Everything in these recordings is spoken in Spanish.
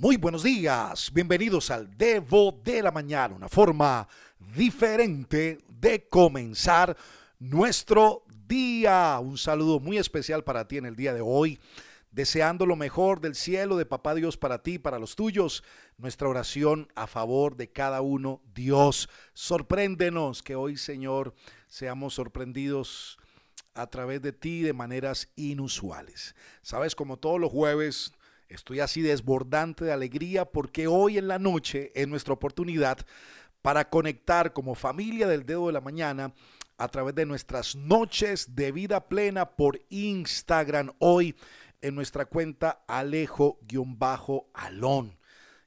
Muy buenos días, bienvenidos al Devo de la Mañana, una forma diferente de comenzar nuestro día. Un saludo muy especial para ti en el día de hoy, deseando lo mejor del cielo de Papá Dios para ti, para los tuyos. Nuestra oración a favor de cada uno. Dios, sorpréndenos que hoy, Señor, seamos sorprendidos a través de ti de maneras inusuales. Sabes, como todos los jueves, Estoy así desbordante de alegría porque hoy en la noche es nuestra oportunidad para conectar como familia del dedo de la mañana a través de nuestras noches de vida plena por Instagram hoy en nuestra cuenta Alejo-Alón.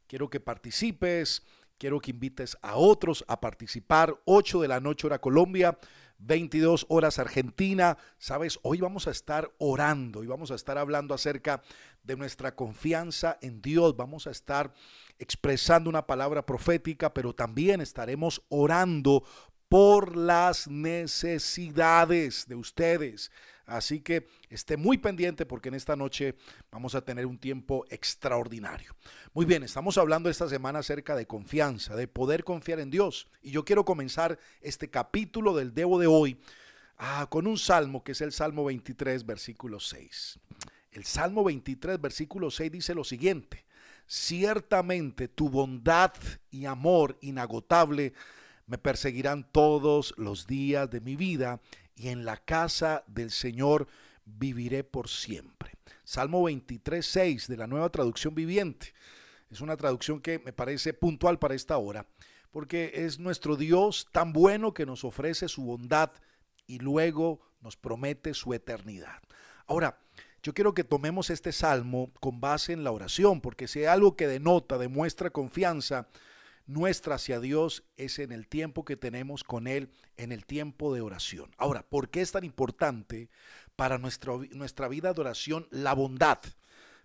Quiero que participes, quiero que invites a otros a participar. 8 de la noche hora Colombia, 22 horas Argentina. Sabes, hoy vamos a estar orando y vamos a estar hablando acerca de nuestra confianza en Dios. Vamos a estar expresando una palabra profética, pero también estaremos orando por las necesidades de ustedes. Así que esté muy pendiente porque en esta noche vamos a tener un tiempo extraordinario. Muy bien, estamos hablando esta semana acerca de confianza, de poder confiar en Dios. Y yo quiero comenzar este capítulo del Debo de hoy ah, con un salmo que es el Salmo 23, versículo 6. El Salmo 23, versículo 6 dice lo siguiente. Ciertamente tu bondad y amor inagotable me perseguirán todos los días de mi vida y en la casa del Señor viviré por siempre. Salmo 23, 6 de la nueva traducción viviente. Es una traducción que me parece puntual para esta hora, porque es nuestro Dios tan bueno que nos ofrece su bondad y luego nos promete su eternidad. Ahora, yo quiero que tomemos este salmo con base en la oración, porque si hay algo que denota, demuestra confianza, nuestra hacia Dios es en el tiempo que tenemos con Él, en el tiempo de oración. Ahora, ¿por qué es tan importante para nuestra, nuestra vida de oración la bondad?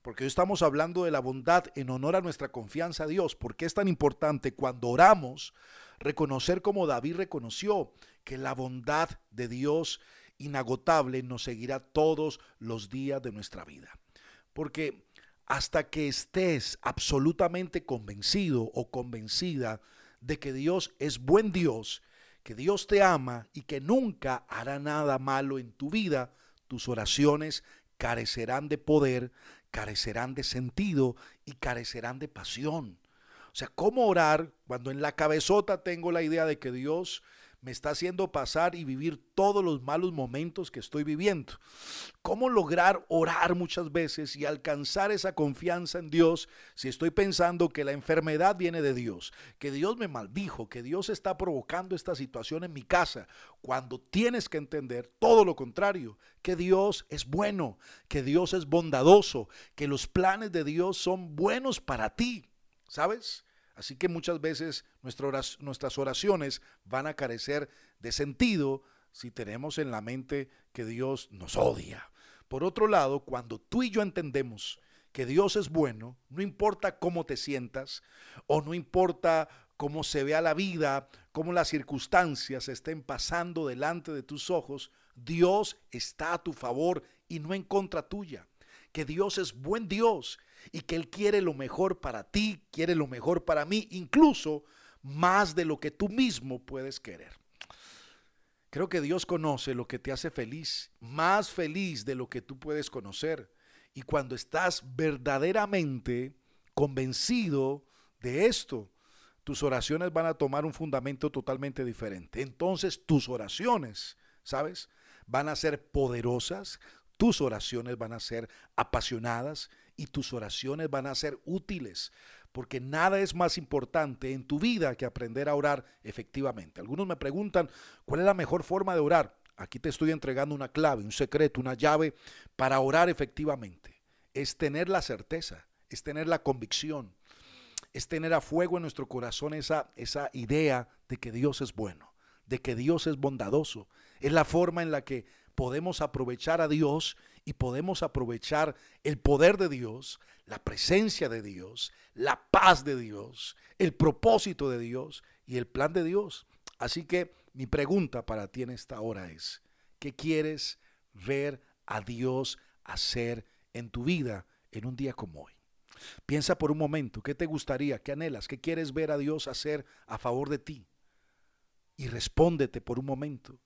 Porque hoy estamos hablando de la bondad en honor a nuestra confianza a Dios. ¿Por qué es tan importante cuando oramos reconocer como David reconoció que la bondad de Dios inagotable nos seguirá todos los días de nuestra vida? Porque hasta que estés absolutamente convencido o convencida de que Dios es buen Dios, que Dios te ama y que nunca hará nada malo en tu vida, tus oraciones carecerán de poder, carecerán de sentido y carecerán de pasión. O sea, ¿cómo orar cuando en la cabezota tengo la idea de que Dios me está haciendo pasar y vivir todos los malos momentos que estoy viviendo. ¿Cómo lograr orar muchas veces y alcanzar esa confianza en Dios si estoy pensando que la enfermedad viene de Dios, que Dios me maldijo, que Dios está provocando esta situación en mi casa, cuando tienes que entender todo lo contrario, que Dios es bueno, que Dios es bondadoso, que los planes de Dios son buenos para ti, ¿sabes? Así que muchas veces nuestras oraciones van a carecer de sentido si tenemos en la mente que Dios nos odia. Por otro lado, cuando tú y yo entendemos que Dios es bueno, no importa cómo te sientas o no importa cómo se vea la vida, cómo las circunstancias estén pasando delante de tus ojos, Dios está a tu favor y no en contra tuya. Que Dios es buen Dios y que Él quiere lo mejor para ti, quiere lo mejor para mí, incluso más de lo que tú mismo puedes querer. Creo que Dios conoce lo que te hace feliz, más feliz de lo que tú puedes conocer. Y cuando estás verdaderamente convencido de esto, tus oraciones van a tomar un fundamento totalmente diferente. Entonces tus oraciones, ¿sabes? Van a ser poderosas, tus oraciones van a ser apasionadas y tus oraciones van a ser útiles, porque nada es más importante en tu vida que aprender a orar efectivamente. Algunos me preguntan, ¿cuál es la mejor forma de orar? Aquí te estoy entregando una clave, un secreto, una llave para orar efectivamente. Es tener la certeza, es tener la convicción, es tener a fuego en nuestro corazón esa, esa idea de que Dios es bueno, de que Dios es bondadoso. Es la forma en la que podemos aprovechar a Dios y podemos aprovechar el poder de Dios, la presencia de Dios, la paz de Dios, el propósito de Dios y el plan de Dios. Así que mi pregunta para ti en esta hora es, ¿qué quieres ver a Dios hacer en tu vida en un día como hoy? Piensa por un momento, ¿qué te gustaría? ¿Qué anhelas? ¿Qué quieres ver a Dios hacer a favor de ti? Y respóndete por un momento.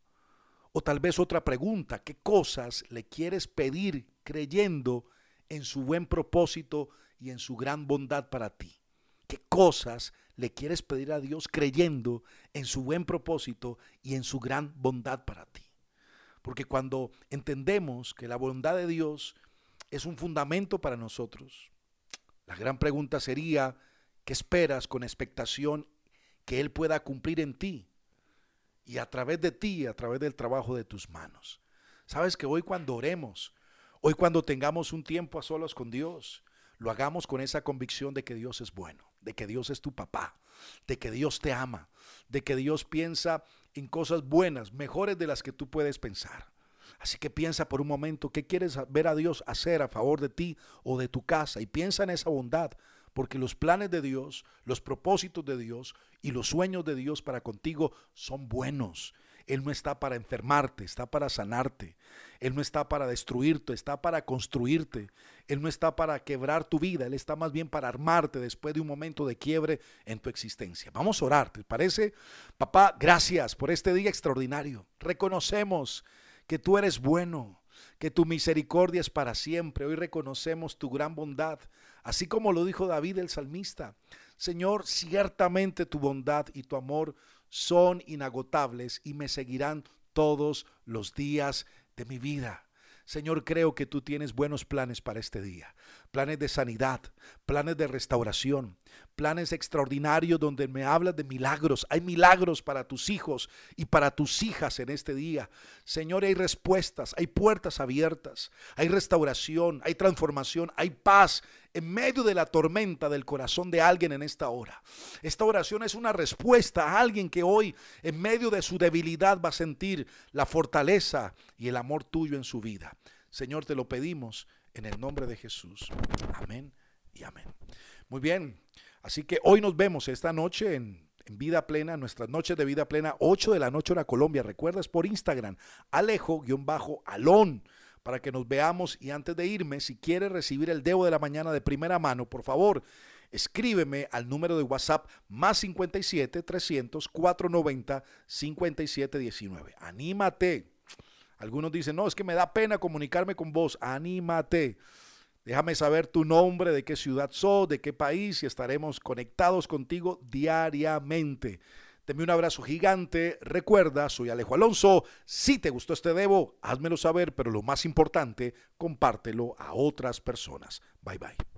O tal vez otra pregunta, ¿qué cosas le quieres pedir creyendo en su buen propósito y en su gran bondad para ti? ¿Qué cosas le quieres pedir a Dios creyendo en su buen propósito y en su gran bondad para ti? Porque cuando entendemos que la bondad de Dios es un fundamento para nosotros, la gran pregunta sería, ¿qué esperas con expectación que Él pueda cumplir en ti? Y a través de ti, a través del trabajo de tus manos. Sabes que hoy cuando oremos, hoy cuando tengamos un tiempo a solos con Dios, lo hagamos con esa convicción de que Dios es bueno, de que Dios es tu papá, de que Dios te ama, de que Dios piensa en cosas buenas, mejores de las que tú puedes pensar. Así que piensa por un momento qué quieres ver a Dios hacer a favor de ti o de tu casa y piensa en esa bondad, porque los planes de Dios, los propósitos de Dios y los sueños de Dios para contigo son buenos. Él no está para enfermarte, está para sanarte. Él no está para destruirte, está para construirte. Él no está para quebrar tu vida, Él está más bien para armarte después de un momento de quiebre en tu existencia. Vamos a orar, ¿te parece? Papá, gracias por este día extraordinario. Reconocemos que tú eres bueno, que tu misericordia es para siempre. Hoy reconocemos tu gran bondad, así como lo dijo David el salmista. Señor, ciertamente tu bondad y tu amor son inagotables y me seguirán todos los días de mi vida. Señor, creo que tú tienes buenos planes para este día. Planes de sanidad, planes de restauración, planes extraordinarios donde me hablas de milagros. Hay milagros para tus hijos y para tus hijas en este día. Señor, hay respuestas, hay puertas abiertas, hay restauración, hay transformación, hay paz en medio de la tormenta del corazón de alguien en esta hora. Esta oración es una respuesta a alguien que hoy en medio de su debilidad va a sentir la fortaleza y el amor tuyo en su vida. Señor, te lo pedimos en el nombre de Jesús. Amén y amén. Muy bien, así que hoy nos vemos esta noche en, Vida Plena, nuestras noches de Vida Plena, 8 de la noche hora Colombia. Recuerdas por Instagram, Alejo-Alón para que nos veamos. Y antes de irme, si quieres recibir el Debo de la Mañana de primera mano, por favor, escríbeme al número de WhatsApp más 57 300 490 5719. Anímate. Algunos dicen, no, es que me da pena comunicarme con vos. Anímate. Déjame saber tu nombre, de qué ciudad sos, de qué país y estaremos conectados contigo diariamente. Deme un abrazo gigante. Recuerda, soy Alejo Alonso. Si te gustó este debo, házmelo saber, pero lo más importante, compártelo a otras personas. Bye bye.